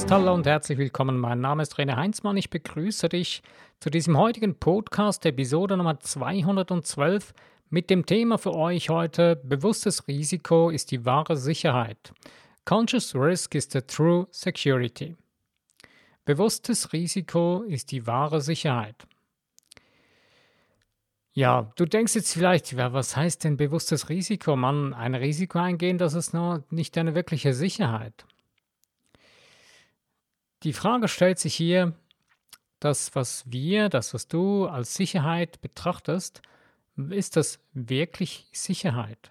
Podcast. Hallo und herzlich willkommen. Mein Name ist René Heinzmann. Ich begrüße dich zu diesem heutigen Podcast, Episode Nummer 212, mit dem Thema für euch heute: Bewusstes Risiko ist die wahre Sicherheit. Conscious Risk is the true security. Bewusstes Risiko ist die wahre Sicherheit. Ja, du denkst jetzt vielleicht, was heißt denn bewusstes Risiko? Man, ein Risiko eingehen, das ist nur nicht eine wirkliche Sicherheit. Die Frage stellt sich hier, das, was wir, das, was du als Sicherheit betrachtest, ist das wirklich Sicherheit?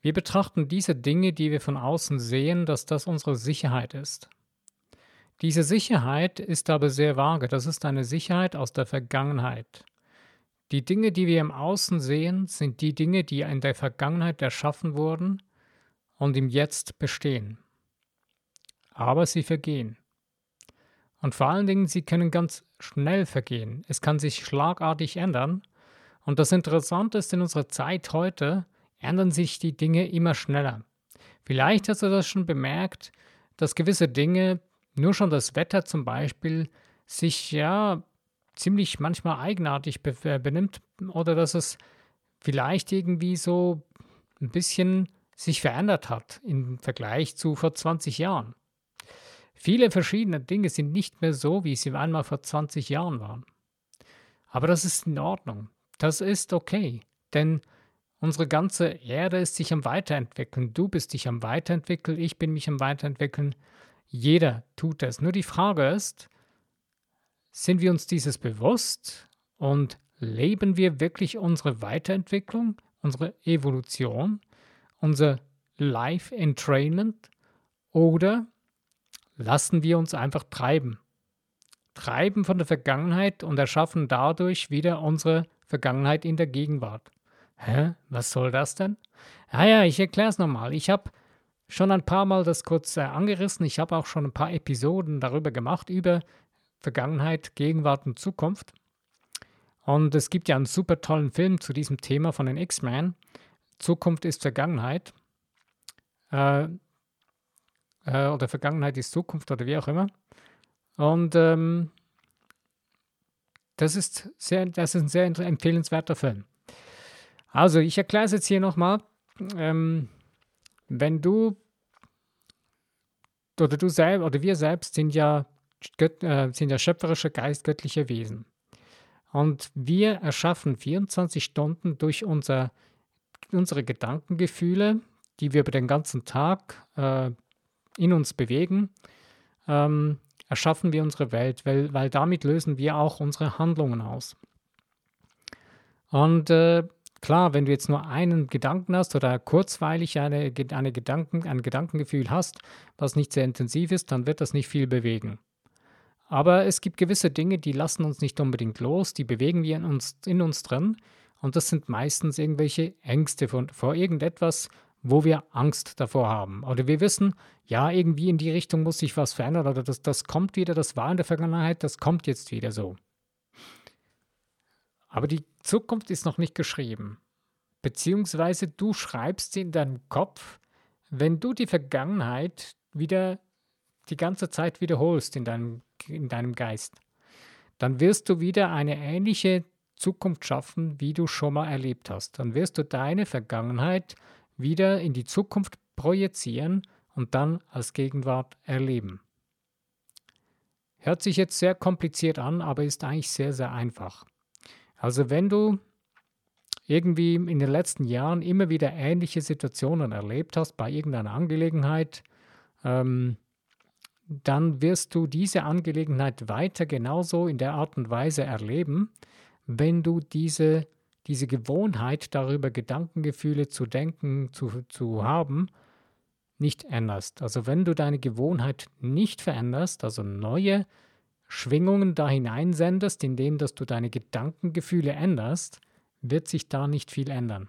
Wir betrachten diese Dinge, die wir von außen sehen, dass das unsere Sicherheit ist. Diese Sicherheit ist aber sehr vage. Das ist eine Sicherheit aus der Vergangenheit. Die Dinge, die wir im Außen sehen, sind die Dinge, die in der Vergangenheit erschaffen wurden und im Jetzt bestehen. Aber sie vergehen. Und vor allen Dingen, sie können ganz schnell vergehen. Es kann sich schlagartig ändern. Und das Interessante ist, in unserer Zeit heute ändern sich die Dinge immer schneller. Vielleicht hast du das schon bemerkt, dass gewisse Dinge, nur schon das Wetter zum Beispiel, sich ja ziemlich manchmal eigenartig äh, benimmt oder dass es vielleicht irgendwie so ein bisschen sich verändert hat im Vergleich zu vor 20 Jahren. Viele verschiedene Dinge sind nicht mehr so, wie sie einmal vor 20 Jahren waren. Aber das ist in Ordnung. Das ist okay, denn unsere ganze Erde ist sich am Weiterentwickeln. Du bist dich am Weiterentwickeln, ich bin mich am Weiterentwickeln. Jeder tut es. Nur die Frage ist, sind wir uns dieses bewusst und leben wir wirklich unsere Weiterentwicklung, unsere Evolution, unser Life Entrainment oder lassen wir uns einfach treiben? Treiben von der Vergangenheit und erschaffen dadurch wieder unsere Vergangenheit in der Gegenwart. Hä? Was soll das denn? Ah ja, ich erkläre es nochmal. Ich habe schon ein paar Mal das kurz äh, angerissen. Ich habe auch schon ein paar Episoden darüber gemacht, über Vergangenheit, Gegenwart und Zukunft. Und es gibt ja einen super tollen Film zu diesem Thema von den X-Men. Zukunft ist Vergangenheit. Äh, äh, oder Vergangenheit ist Zukunft oder wie auch immer. Und ähm, das, ist sehr, das ist ein sehr empfehlenswerter Film. Also, ich erkläre es jetzt hier nochmal. Ähm, wenn du oder du selbst oder wir selbst sind ja Gött, äh, sind ja schöpferische, geistgöttliche Wesen. Und wir erschaffen 24 Stunden durch unser, unsere Gedankengefühle, die wir über den ganzen Tag äh, in uns bewegen, ähm, erschaffen wir unsere Welt, weil, weil damit lösen wir auch unsere Handlungen aus. Und äh, klar, wenn du jetzt nur einen Gedanken hast oder kurzweilig eine, eine Gedanken, ein Gedankengefühl hast, was nicht sehr intensiv ist, dann wird das nicht viel bewegen. Aber es gibt gewisse Dinge, die lassen uns nicht unbedingt los, die bewegen wir in uns, in uns drin. Und das sind meistens irgendwelche Ängste von, vor irgendetwas, wo wir Angst davor haben. Oder wir wissen, ja, irgendwie in die Richtung muss sich was verändern oder das, das kommt wieder, das war in der Vergangenheit, das kommt jetzt wieder so. Aber die Zukunft ist noch nicht geschrieben. Beziehungsweise du schreibst sie in deinem Kopf, wenn du die Vergangenheit wieder die ganze Zeit wiederholst in deinem in deinem Geist, dann wirst du wieder eine ähnliche Zukunft schaffen, wie du schon mal erlebt hast. Dann wirst du deine Vergangenheit wieder in die Zukunft projizieren und dann als Gegenwart erleben. Hört sich jetzt sehr kompliziert an, aber ist eigentlich sehr, sehr einfach. Also wenn du irgendwie in den letzten Jahren immer wieder ähnliche Situationen erlebt hast bei irgendeiner Angelegenheit, ähm, dann wirst du diese Angelegenheit weiter genauso in der Art und Weise erleben, wenn du diese, diese Gewohnheit darüber, Gedankengefühle zu denken, zu, zu haben, nicht änderst. Also wenn du deine Gewohnheit nicht veränderst, also neue Schwingungen da hineinsendest, indem dass du deine Gedankengefühle änderst, wird sich da nicht viel ändern.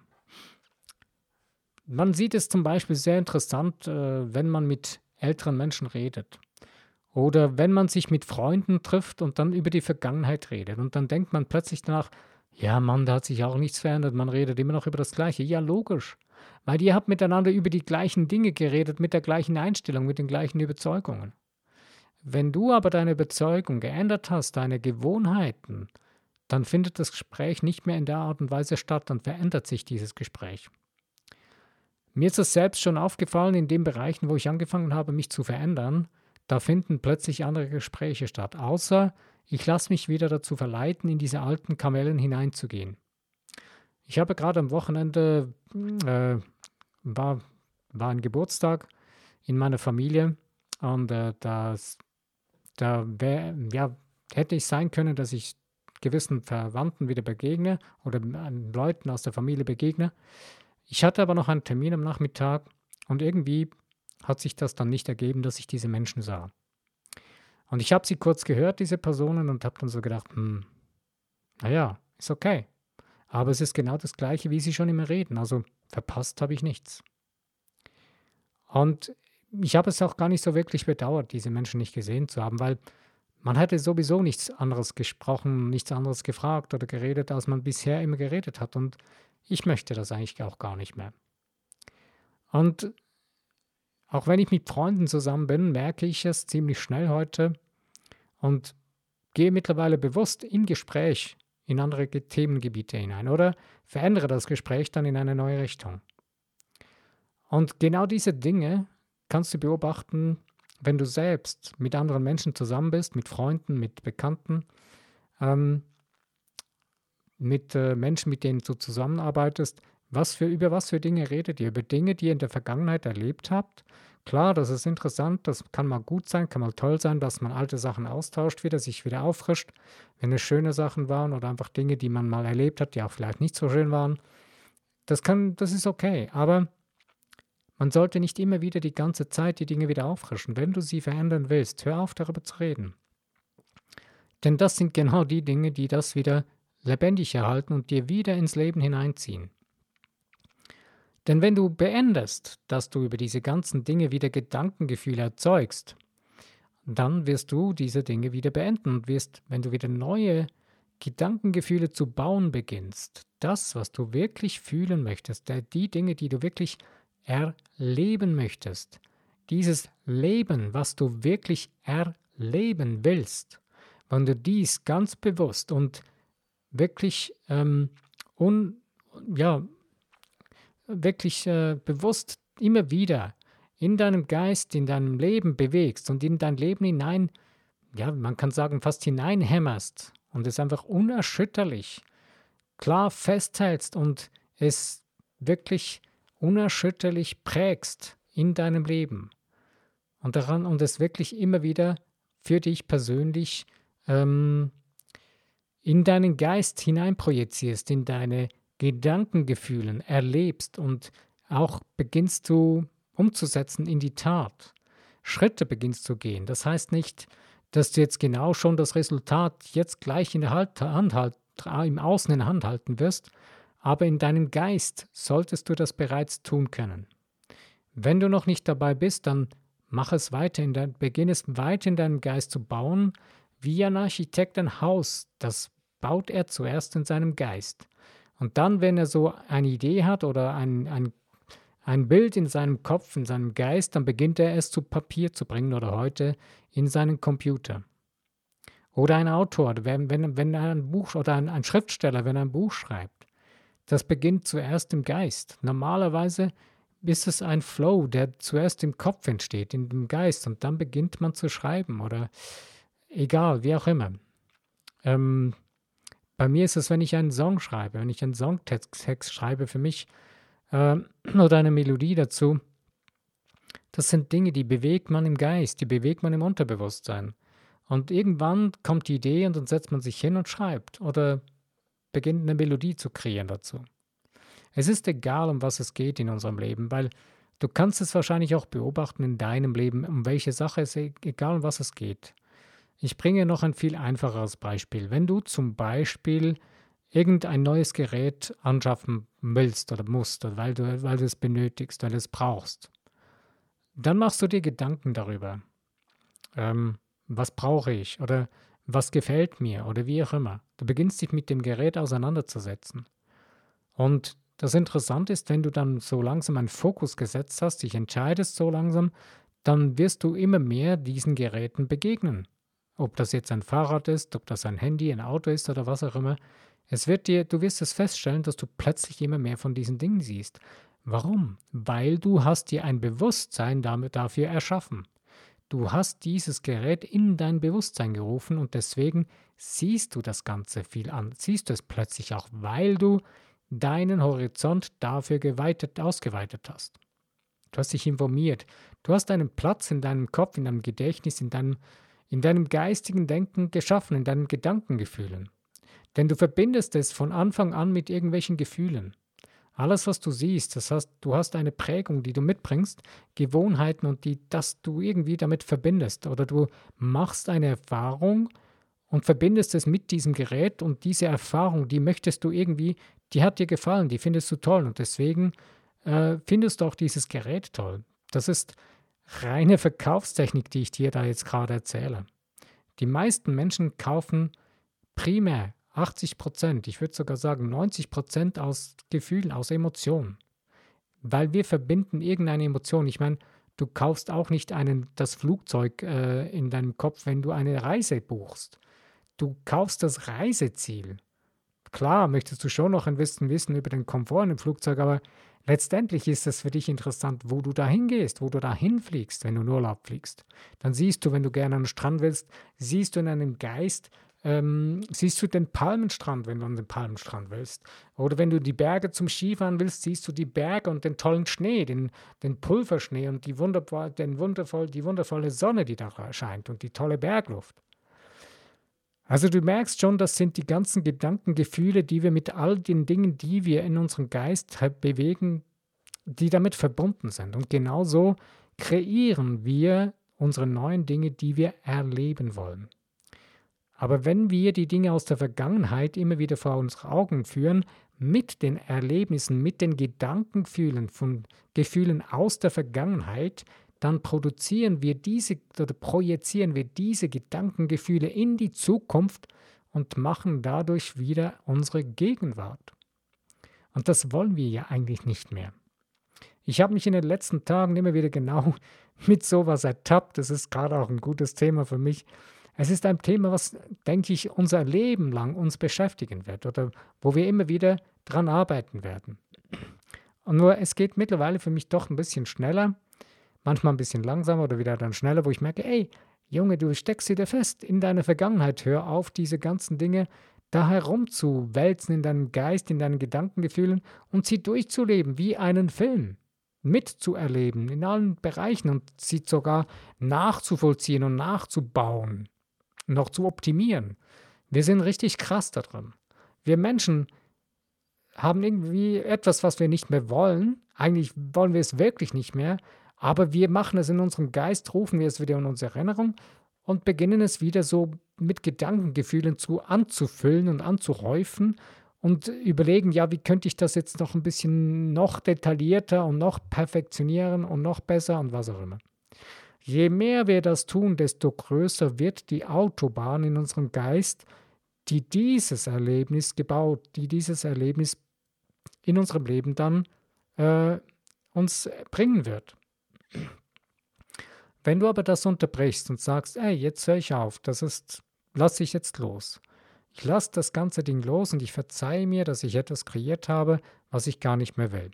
Man sieht es zum Beispiel sehr interessant, äh, wenn man mit älteren Menschen redet. Oder wenn man sich mit Freunden trifft und dann über die Vergangenheit redet und dann denkt man plötzlich danach, ja Mann, da hat sich auch nichts verändert, man redet immer noch über das Gleiche. Ja, logisch. Weil ihr habt miteinander über die gleichen Dinge geredet, mit der gleichen Einstellung, mit den gleichen Überzeugungen. Wenn du aber deine Überzeugung geändert hast, deine Gewohnheiten, dann findet das Gespräch nicht mehr in der Art und Weise statt, dann verändert sich dieses Gespräch. Mir ist es selbst schon aufgefallen, in den Bereichen, wo ich angefangen habe, mich zu verändern, da finden plötzlich andere Gespräche statt, außer ich lasse mich wieder dazu verleiten, in diese alten Kamellen hineinzugehen. Ich habe gerade am Wochenende, äh, war, war ein Geburtstag in meiner Familie und äh, das, da wär, ja, hätte ich sein können, dass ich gewissen Verwandten wieder begegne oder Leuten aus der Familie begegne. Ich hatte aber noch einen Termin am Nachmittag und irgendwie hat sich das dann nicht ergeben, dass ich diese Menschen sah. Und ich habe sie kurz gehört, diese Personen, und habe dann so gedacht, hm, naja, ist okay. Aber es ist genau das Gleiche, wie sie schon immer reden. Also verpasst habe ich nichts. Und ich habe es auch gar nicht so wirklich bedauert, diese Menschen nicht gesehen zu haben, weil man hätte sowieso nichts anderes gesprochen, nichts anderes gefragt oder geredet, als man bisher immer geredet hat. Und ich möchte das eigentlich auch gar nicht mehr. Und auch wenn ich mit Freunden zusammen bin, merke ich es ziemlich schnell heute und gehe mittlerweile bewusst im Gespräch in andere Themengebiete hinein oder verändere das Gespräch dann in eine neue Richtung. Und genau diese Dinge kannst du beobachten, wenn du selbst mit anderen Menschen zusammen bist, mit Freunden, mit Bekannten, ähm, mit äh, Menschen, mit denen du zusammenarbeitest, was für, über was für Dinge redet ihr? Über Dinge, die ihr in der Vergangenheit erlebt habt? Klar, das ist interessant, das kann mal gut sein, kann mal toll sein, dass man alte Sachen austauscht wieder, sich wieder auffrischt, wenn es schöne Sachen waren oder einfach Dinge, die man mal erlebt hat, die auch vielleicht nicht so schön waren. Das kann, das ist okay, aber man sollte nicht immer wieder die ganze Zeit die Dinge wieder auffrischen. Wenn du sie verändern willst, hör auf darüber zu reden. Denn das sind genau die Dinge, die das wieder lebendig erhalten und dir wieder ins Leben hineinziehen. Denn wenn du beendest, dass du über diese ganzen Dinge wieder Gedankengefühle erzeugst, dann wirst du diese Dinge wieder beenden und wirst, wenn du wieder neue Gedankengefühle zu bauen beginnst, das, was du wirklich fühlen möchtest, die Dinge, die du wirklich erleben möchtest, dieses Leben, was du wirklich erleben willst, wenn du dies ganz bewusst und wirklich ähm, un, ja, wirklich äh, bewusst immer wieder in deinem Geist, in deinem Leben bewegst und in dein Leben hinein, ja, man kann sagen, fast hineinhämmerst und es einfach unerschütterlich klar festhältst und es wirklich unerschütterlich prägst in deinem Leben und daran und es wirklich immer wieder für dich persönlich ähm, in deinen Geist hineinprojizierst, in deine Gedankengefühlen erlebst und auch beginnst du umzusetzen in die Tat, Schritte beginnst zu gehen. Das heißt nicht, dass du jetzt genau schon das Resultat jetzt gleich in der Hand, Hand, im Außen in der Hand halten wirst, aber in deinem Geist solltest du das bereits tun können. Wenn du noch nicht dabei bist, dann mach es weiter, in dein, beginn es weiter in deinem Geist zu bauen, wie ein Architekt ein Haus, das baut er zuerst in seinem Geist. Und dann, wenn er so eine Idee hat oder ein, ein, ein Bild in seinem Kopf, in seinem Geist, dann beginnt er es zu Papier zu bringen oder heute in seinen Computer. Oder ein Autor, wenn, wenn, wenn ein Buch oder ein, ein Schriftsteller, wenn er ein Buch schreibt, das beginnt zuerst im Geist. Normalerweise ist es ein Flow, der zuerst im Kopf entsteht, in dem Geist, und dann beginnt man zu schreiben oder egal, wie auch immer. Ähm, bei mir ist es, wenn ich einen Song schreibe, wenn ich einen Songtext schreibe für mich äh, oder eine Melodie dazu, das sind Dinge, die bewegt man im Geist, die bewegt man im Unterbewusstsein. Und irgendwann kommt die Idee und dann setzt man sich hin und schreibt oder beginnt eine Melodie zu kreieren dazu. Es ist egal, um was es geht in unserem Leben, weil du kannst es wahrscheinlich auch beobachten in deinem Leben, um welche Sache es egal, um was es geht. Ich bringe noch ein viel einfacheres Beispiel. Wenn du zum Beispiel irgendein neues Gerät anschaffen willst oder musst, oder weil, du, weil du es benötigst, weil du es brauchst, dann machst du dir Gedanken darüber. Ähm, was brauche ich oder was gefällt mir oder wie auch immer. Du beginnst dich mit dem Gerät auseinanderzusetzen. Und das Interessante ist, wenn du dann so langsam einen Fokus gesetzt hast, dich entscheidest so langsam, dann wirst du immer mehr diesen Geräten begegnen. Ob das jetzt ein Fahrrad ist, ob das ein Handy, ein Auto ist oder was auch immer. Es wird dir, du wirst es feststellen, dass du plötzlich immer mehr von diesen Dingen siehst. Warum? Weil du hast dir ein Bewusstsein damit dafür erschaffen. Du hast dieses Gerät in dein Bewusstsein gerufen und deswegen siehst du das Ganze viel an. Siehst du es plötzlich auch, weil du deinen Horizont dafür geweitet, ausgeweitet hast. Du hast dich informiert. Du hast einen Platz in deinem Kopf, in deinem Gedächtnis, in deinem, in deinem geistigen Denken geschaffen, in deinen Gedankengefühlen. Denn du verbindest es von Anfang an mit irgendwelchen Gefühlen. Alles, was du siehst, das heißt, du hast eine Prägung, die du mitbringst, Gewohnheiten und die, dass du irgendwie damit verbindest. Oder du machst eine Erfahrung und verbindest es mit diesem Gerät und diese Erfahrung, die möchtest du irgendwie, die hat dir gefallen, die findest du toll und deswegen äh, findest du auch dieses Gerät toll. Das ist reine Verkaufstechnik, die ich dir da jetzt gerade erzähle. Die meisten Menschen kaufen primär 80 Prozent, ich würde sogar sagen 90 Prozent aus Gefühlen, aus Emotionen. Weil wir verbinden irgendeine Emotion. Ich meine, du kaufst auch nicht einen, das Flugzeug äh, in deinem Kopf, wenn du eine Reise buchst. Du kaufst das Reiseziel. Klar, möchtest du schon noch ein bisschen wissen über den Komfort dem Flugzeug, aber letztendlich ist es für dich interessant, wo du dahin gehst, wo du dahin fliegst, wenn du in Urlaub fliegst. Dann siehst du, wenn du gerne an den Strand willst, siehst du in deinem Geist, ähm, siehst du den Palmenstrand, wenn du an den Palmenstrand willst. Oder wenn du die Berge zum Skifahren willst, siehst du die Berge und den tollen Schnee, den, den Pulverschnee und die, wundervoll, den wundervoll, die wundervolle Sonne, die da scheint und die tolle Bergluft. Also du merkst schon, das sind die ganzen Gedanken, Gefühle, die wir mit all den Dingen, die wir in unserem Geist bewegen, die damit verbunden sind. Und genauso kreieren wir unsere neuen Dinge, die wir erleben wollen. Aber wenn wir die Dinge aus der Vergangenheit immer wieder vor unsere Augen führen, mit den Erlebnissen, mit den Gedankengefühlen von Gefühlen aus der Vergangenheit, dann produzieren wir diese oder projizieren wir diese Gedankengefühle in die Zukunft und machen dadurch wieder unsere Gegenwart. Und das wollen wir ja eigentlich nicht mehr. Ich habe mich in den letzten Tagen immer wieder genau mit sowas ertappt. Das ist gerade auch ein gutes Thema für mich. Es ist ein Thema, was, denke ich, unser Leben lang uns beschäftigen wird oder wo wir immer wieder dran arbeiten werden. Und nur es geht mittlerweile für mich doch ein bisschen schneller, manchmal ein bisschen langsamer oder wieder dann schneller, wo ich merke, ey, Junge, du steckst wieder fest in deiner Vergangenheit, hör auf, diese ganzen Dinge da herumzuwälzen in deinem Geist, in deinen Gedankengefühlen und sie durchzuleben wie einen Film mitzuerleben in allen Bereichen und sie sogar nachzuvollziehen und nachzubauen noch zu optimieren. Wir sind richtig krass da drin. Wir Menschen haben irgendwie etwas, was wir nicht mehr wollen. Eigentlich wollen wir es wirklich nicht mehr, aber wir machen es in unserem Geist, rufen wir es wieder in unsere Erinnerung und beginnen es wieder so mit Gedankengefühlen zu anzufüllen und anzuhäufen und überlegen, ja, wie könnte ich das jetzt noch ein bisschen noch detaillierter und noch perfektionieren und noch besser und was auch immer. Je mehr wir das tun, desto größer wird die Autobahn in unserem Geist, die dieses Erlebnis gebaut, die dieses Erlebnis in unserem Leben dann äh, uns bringen wird. Wenn du aber das unterbrichst und sagst, ey, jetzt höre ich auf, das ist, lasse ich jetzt los. Ich lasse das ganze Ding los und ich verzeihe mir, dass ich etwas kreiert habe, was ich gar nicht mehr will.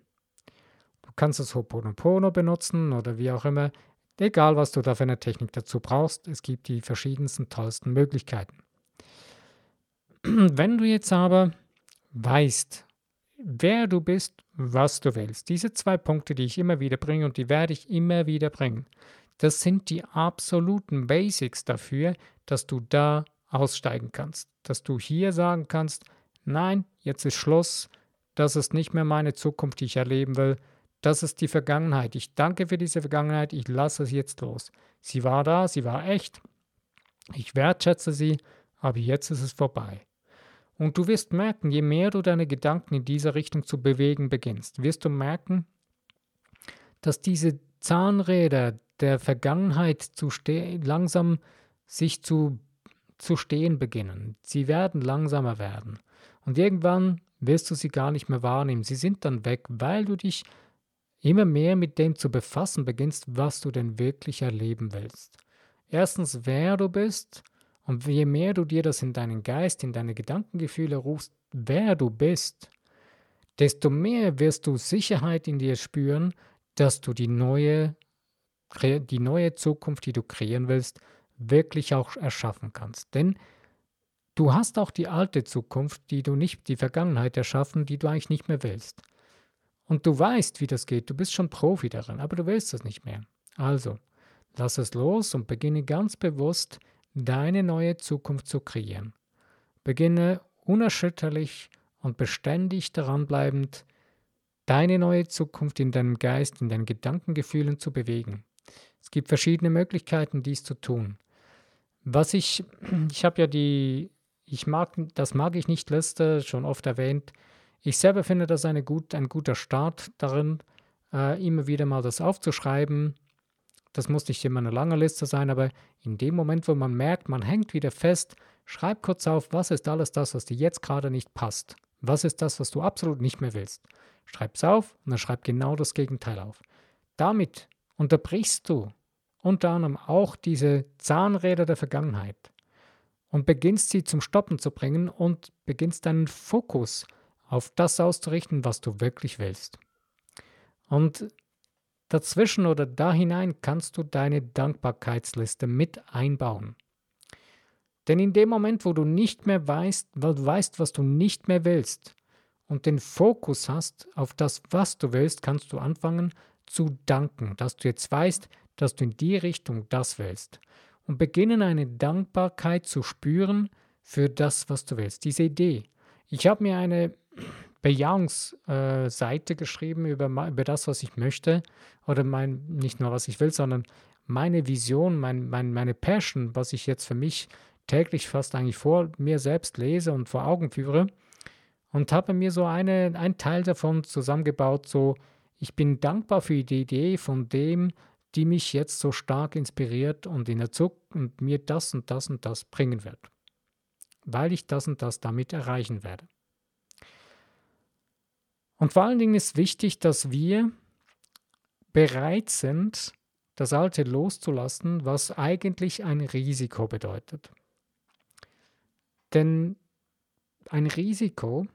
Du kannst das Hoponopono benutzen oder wie auch immer. Egal, was du da für eine Technik dazu brauchst, es gibt die verschiedensten, tollsten Möglichkeiten. Wenn du jetzt aber weißt, wer du bist, was du willst, diese zwei Punkte, die ich immer wieder bringe und die werde ich immer wieder bringen, das sind die absoluten Basics dafür, dass du da aussteigen kannst, dass du hier sagen kannst, nein, jetzt ist Schluss, das ist nicht mehr meine Zukunft, die ich erleben will, das ist die Vergangenheit. Ich danke für diese Vergangenheit. Ich lasse es jetzt los. Sie war da, sie war echt. Ich wertschätze sie, aber jetzt ist es vorbei. Und du wirst merken, je mehr du deine Gedanken in dieser Richtung zu bewegen beginnst, wirst du merken, dass diese Zahnräder der Vergangenheit zu langsam sich zu, zu stehen beginnen. Sie werden langsamer werden. Und irgendwann wirst du sie gar nicht mehr wahrnehmen. Sie sind dann weg, weil du dich immer mehr mit dem zu befassen beginnst, was du denn wirklich erleben willst. Erstens, wer du bist, und je mehr du dir das in deinen Geist, in deine Gedankengefühle rufst, wer du bist, desto mehr wirst du Sicherheit in dir spüren, dass du die neue, die neue Zukunft, die du kreieren willst, wirklich auch erschaffen kannst. Denn du hast auch die alte Zukunft, die du nicht, die Vergangenheit erschaffen, die du eigentlich nicht mehr willst. Und du weißt, wie das geht, du bist schon Profi darin, aber du willst das nicht mehr. Also, lass es los und beginne ganz bewusst, deine neue Zukunft zu kreieren. Beginne unerschütterlich und beständig daran bleibend, deine neue Zukunft in deinem Geist, in deinen Gedankengefühlen zu bewegen. Es gibt verschiedene Möglichkeiten, dies zu tun. Was ich, ich habe ja die, ich mag, das mag ich nicht Liste, schon oft erwähnt. Ich selber finde das eine gut, ein guter Start darin, äh, immer wieder mal das aufzuschreiben. Das muss nicht immer eine lange Liste sein, aber in dem Moment, wo man merkt, man hängt wieder fest, schreib kurz auf, was ist alles das, was dir jetzt gerade nicht passt. Was ist das, was du absolut nicht mehr willst? Schreib es auf und dann schreib genau das Gegenteil auf. Damit unterbrichst du unter anderem auch diese Zahnräder der Vergangenheit und beginnst sie zum Stoppen zu bringen und beginnst deinen Fokus auf das auszurichten, was du wirklich willst. Und dazwischen oder da hinein kannst du deine Dankbarkeitsliste mit einbauen. Denn in dem Moment, wo du nicht mehr weißt, weil du weißt, was du nicht mehr willst und den Fokus hast auf das, was du willst, kannst du anfangen zu danken, dass du jetzt weißt, dass du in die Richtung das willst und beginnen eine Dankbarkeit zu spüren für das, was du willst, diese Idee. Ich habe mir eine Bejahungsseite äh, geschrieben über, über das, was ich möchte oder mein, nicht nur was ich will, sondern meine Vision, mein, mein, meine Passion, was ich jetzt für mich täglich fast eigentlich vor mir selbst lese und vor Augen führe und habe mir so eine, ein Teil davon zusammengebaut, so ich bin dankbar für die Idee von dem, die mich jetzt so stark inspiriert und in der Zukunft mir das und das und das bringen wird, weil ich das und das damit erreichen werde. Und vor allen Dingen ist wichtig, dass wir bereit sind, das Alte loszulassen, was eigentlich ein Risiko bedeutet. Denn ein Risiko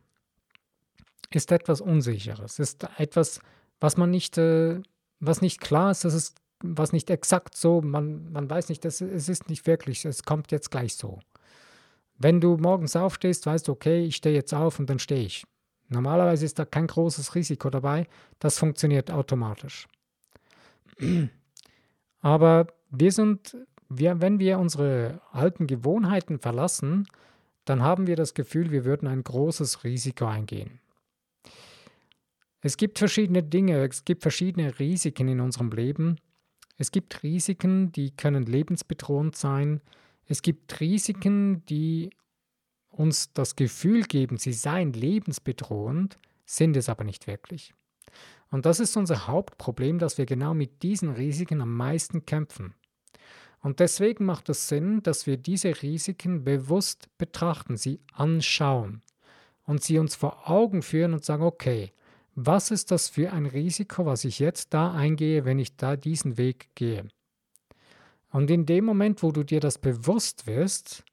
ist etwas Unsicheres, ist etwas, was man nicht, äh, was nicht klar ist, das ist was nicht exakt so, man, man weiß nicht, das, es ist nicht wirklich, es kommt jetzt gleich so. Wenn du morgens aufstehst, weißt du, okay, ich stehe jetzt auf und dann stehe ich. Normalerweise ist da kein großes Risiko dabei, das funktioniert automatisch. Aber wir sind, wir, wenn wir unsere alten Gewohnheiten verlassen, dann haben wir das Gefühl, wir würden ein großes Risiko eingehen. Es gibt verschiedene Dinge, es gibt verschiedene Risiken in unserem Leben. Es gibt Risiken, die können lebensbedrohend sein. Es gibt Risiken, die uns das Gefühl geben, sie seien lebensbedrohend, sind es aber nicht wirklich. Und das ist unser Hauptproblem, dass wir genau mit diesen Risiken am meisten kämpfen. Und deswegen macht es Sinn, dass wir diese Risiken bewusst betrachten, sie anschauen und sie uns vor Augen führen und sagen, okay, was ist das für ein Risiko, was ich jetzt da eingehe, wenn ich da diesen Weg gehe? Und in dem Moment, wo du dir das bewusst wirst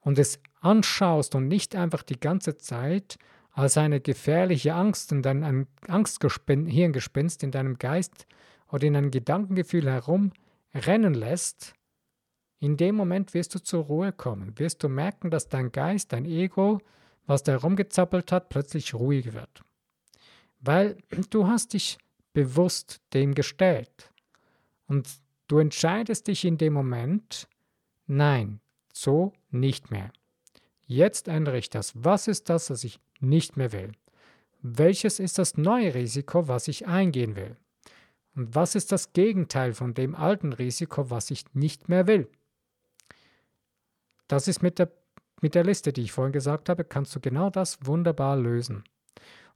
und es anschaust und nicht einfach die ganze Zeit als eine gefährliche Angst und ein, Angstgespinst, in deinem Geist oder in einem Gedankengefühl herumrennen lässt, in dem Moment wirst du zur Ruhe kommen, wirst du merken, dass dein Geist, dein Ego, was da herumgezappelt hat, plötzlich ruhig wird. Weil du hast dich bewusst dem gestellt. Und du entscheidest dich in dem Moment, nein, so nicht mehr. Jetzt ändere ich das. Was ist das, was ich nicht mehr will? Welches ist das neue Risiko, was ich eingehen will? Und was ist das Gegenteil von dem alten Risiko, was ich nicht mehr will? Das ist mit der, mit der Liste, die ich vorhin gesagt habe, kannst du genau das wunderbar lösen.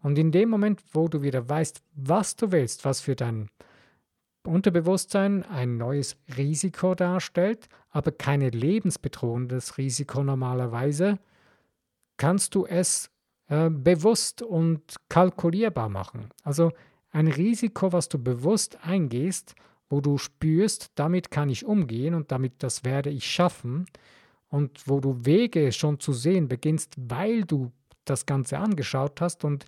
Und in dem Moment, wo du wieder weißt, was du willst, was für dein Unterbewusstsein ein neues Risiko darstellt, aber kein lebensbedrohendes Risiko normalerweise, kannst du es äh, bewusst und kalkulierbar machen. Also Ein Risiko, was du bewusst eingehst, wo du spürst, damit kann ich umgehen und damit das werde ich schaffen und wo du Wege schon zu sehen beginnst, weil du das Ganze angeschaut hast und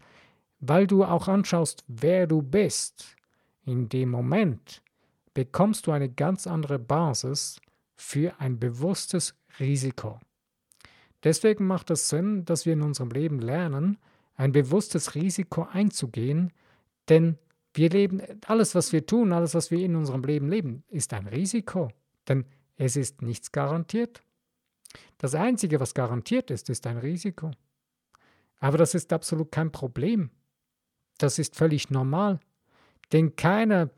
weil du auch anschaust, wer du bist. In dem Moment bekommst du eine ganz andere Basis für ein bewusstes Risiko. Deswegen macht es Sinn, dass wir in unserem Leben lernen, ein bewusstes Risiko einzugehen, denn wir leben, alles, was wir tun, alles, was wir in unserem Leben leben, ist ein Risiko, denn es ist nichts garantiert. Das Einzige, was garantiert ist, ist ein Risiko. Aber das ist absolut kein Problem. Das ist völlig normal, denn keiner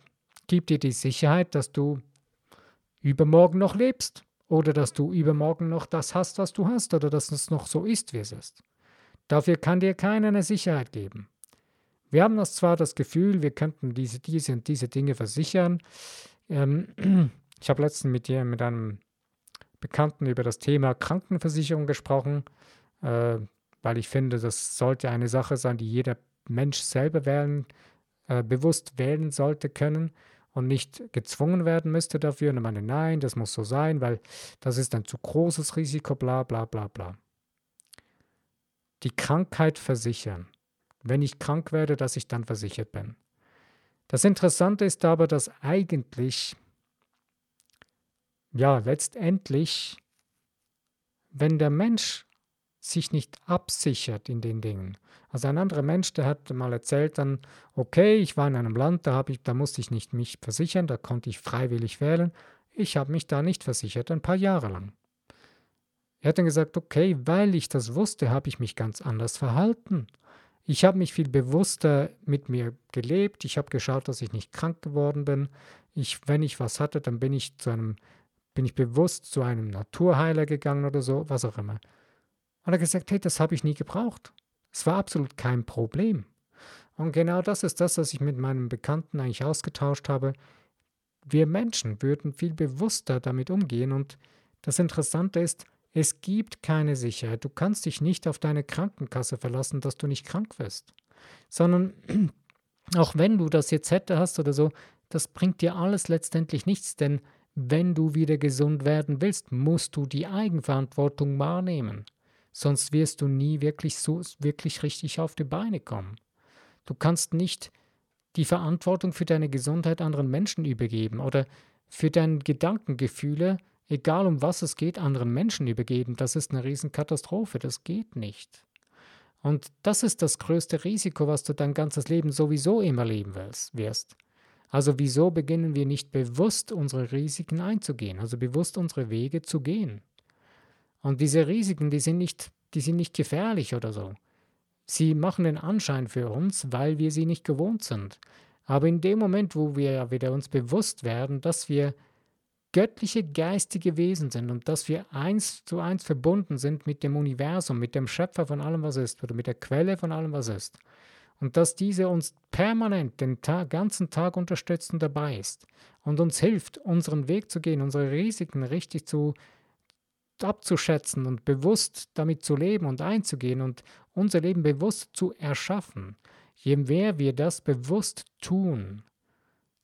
gibt dir die Sicherheit, dass du übermorgen noch lebst oder dass du übermorgen noch das hast, was du hast oder dass es noch so ist, wie es ist. Dafür kann dir keiner eine Sicherheit geben. Wir haben das zwar das Gefühl, wir könnten diese, diese und diese Dinge versichern. Ähm, ich habe letztens mit dir, mit einem Bekannten über das Thema Krankenversicherung gesprochen, äh, weil ich finde, das sollte eine Sache sein, die jeder Mensch selber wählen, äh, bewusst wählen sollte können und nicht gezwungen werden müsste dafür. Und meine, nein, das muss so sein, weil das ist ein zu großes Risiko, bla bla bla bla die Krankheit versichern. Wenn ich krank werde, dass ich dann versichert bin. Das Interessante ist aber, dass eigentlich, ja, letztendlich, wenn der Mensch sich nicht absichert in den Dingen. Also ein anderer Mensch, der hat mal erzählt dann, okay, ich war in einem Land, da, ich, da musste ich nicht mich versichern, da konnte ich freiwillig wählen. Ich habe mich da nicht versichert, ein paar Jahre lang. Er hat dann gesagt, okay, weil ich das wusste, habe ich mich ganz anders verhalten. Ich habe mich viel bewusster mit mir gelebt. Ich habe geschaut, dass ich nicht krank geworden bin. Ich, wenn ich was hatte, dann bin ich zu einem, bin ich bewusst zu einem Naturheiler gegangen oder so, was auch immer. Und er hat gesagt, hey, das habe ich nie gebraucht. Es war absolut kein Problem. Und genau das ist das, was ich mit meinem Bekannten eigentlich ausgetauscht habe. Wir Menschen würden viel bewusster damit umgehen. Und das Interessante ist, es gibt keine Sicherheit. Du kannst dich nicht auf deine Krankenkasse verlassen, dass du nicht krank wirst. Sondern auch wenn du das jetzt hätte hast oder so, das bringt dir alles letztendlich nichts, denn wenn du wieder gesund werden willst, musst du die Eigenverantwortung wahrnehmen. Sonst wirst du nie wirklich so wirklich richtig auf die Beine kommen. Du kannst nicht die Verantwortung für deine Gesundheit anderen Menschen übergeben oder für deine Gedankengefühle egal um was es geht, anderen Menschen übergeben, das ist eine Riesenkatastrophe, das geht nicht. Und das ist das größte Risiko, was du dein ganzes Leben sowieso immer leben wirst. Also wieso beginnen wir nicht bewusst unsere Risiken einzugehen, also bewusst unsere Wege zu gehen? Und diese Risiken, die sind nicht, die sind nicht gefährlich oder so. Sie machen den Anschein für uns, weil wir sie nicht gewohnt sind. Aber in dem Moment, wo wir wieder uns bewusst werden, dass wir göttliche geistige Wesen sind und dass wir eins zu eins verbunden sind mit dem Universum, mit dem Schöpfer von allem, was ist, oder mit der Quelle von allem, was ist. Und dass diese uns permanent den Tag, ganzen Tag unterstützt und dabei ist und uns hilft, unseren Weg zu gehen, unsere Risiken richtig zu abzuschätzen und bewusst damit zu leben und einzugehen und unser Leben bewusst zu erschaffen. Je mehr wir das bewusst tun,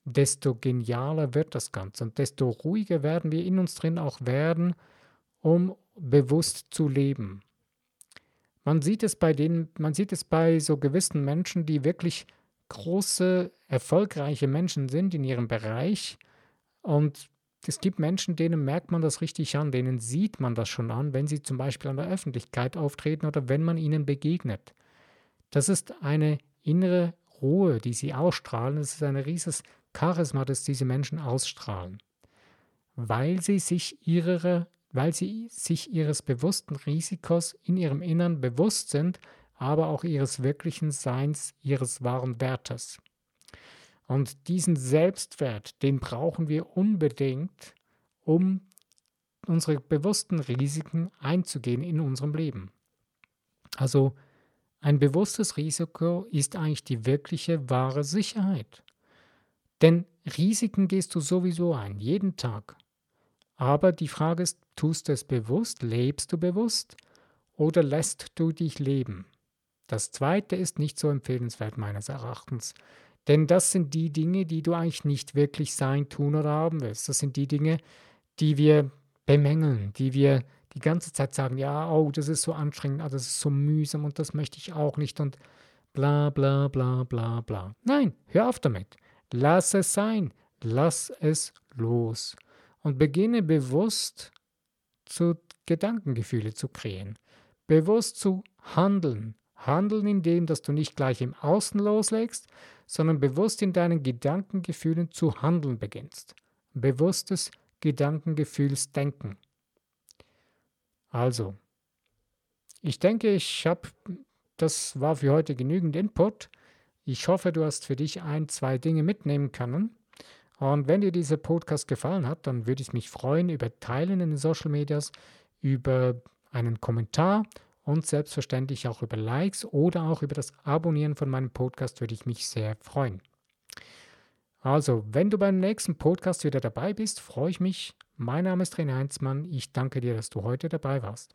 desto genialer wird das Ganze und desto ruhiger werden wir in uns drin auch werden, um bewusst zu leben. Man sieht es bei denen, man sieht es bei so gewissen Menschen, die wirklich große, erfolgreiche Menschen sind in ihrem Bereich. Und es gibt Menschen, denen merkt man das richtig an, denen sieht man das schon an, wenn sie zum Beispiel an der Öffentlichkeit auftreten oder wenn man ihnen begegnet. Das ist eine innere Ruhe, die sie ausstrahlen. Es ist ein rieses Charisma, das diese Menschen ausstrahlen, weil sie sich ihrer, weil sie sich ihres bewussten Risikos in ihrem Innern bewusst sind, aber auch ihres wirklichen Seins, ihres wahren Wertes. Und diesen Selbstwert, den brauchen wir unbedingt, um unsere bewussten Risiken einzugehen in unserem Leben. Also ein bewusstes Risiko ist eigentlich die wirkliche wahre Sicherheit. Denn Risiken gehst du sowieso ein, jeden Tag. Aber die Frage ist, tust du es bewusst, lebst du bewusst oder lässt du dich leben? Das zweite ist nicht so empfehlenswert meines Erachtens. Denn das sind die Dinge, die du eigentlich nicht wirklich sein, tun oder haben willst. Das sind die Dinge, die wir bemängeln, die wir die ganze Zeit sagen, ja, oh, das ist so anstrengend, oh, das ist so mühsam und das möchte ich auch nicht und bla bla bla bla bla. Nein, hör auf damit. Lass es sein. Lass es los. Und beginne bewusst zu Gedankengefühle zu kreieren. Bewusst zu handeln. Handeln in dem, dass du nicht gleich im Außen loslegst, sondern bewusst in deinen Gedankengefühlen zu handeln beginnst. Bewusstes Gedankengefühlsdenken. Also, ich denke, ich habe, das war für heute genügend Input. Ich hoffe, du hast für dich ein, zwei Dinge mitnehmen können. Und wenn dir dieser Podcast gefallen hat, dann würde ich mich freuen über Teilen in den Social Medias, über einen Kommentar und selbstverständlich auch über Likes oder auch über das Abonnieren von meinem Podcast würde ich mich sehr freuen. Also, wenn du beim nächsten Podcast wieder dabei bist, freue ich mich. Mein Name ist René Heinzmann. Ich danke dir, dass du heute dabei warst.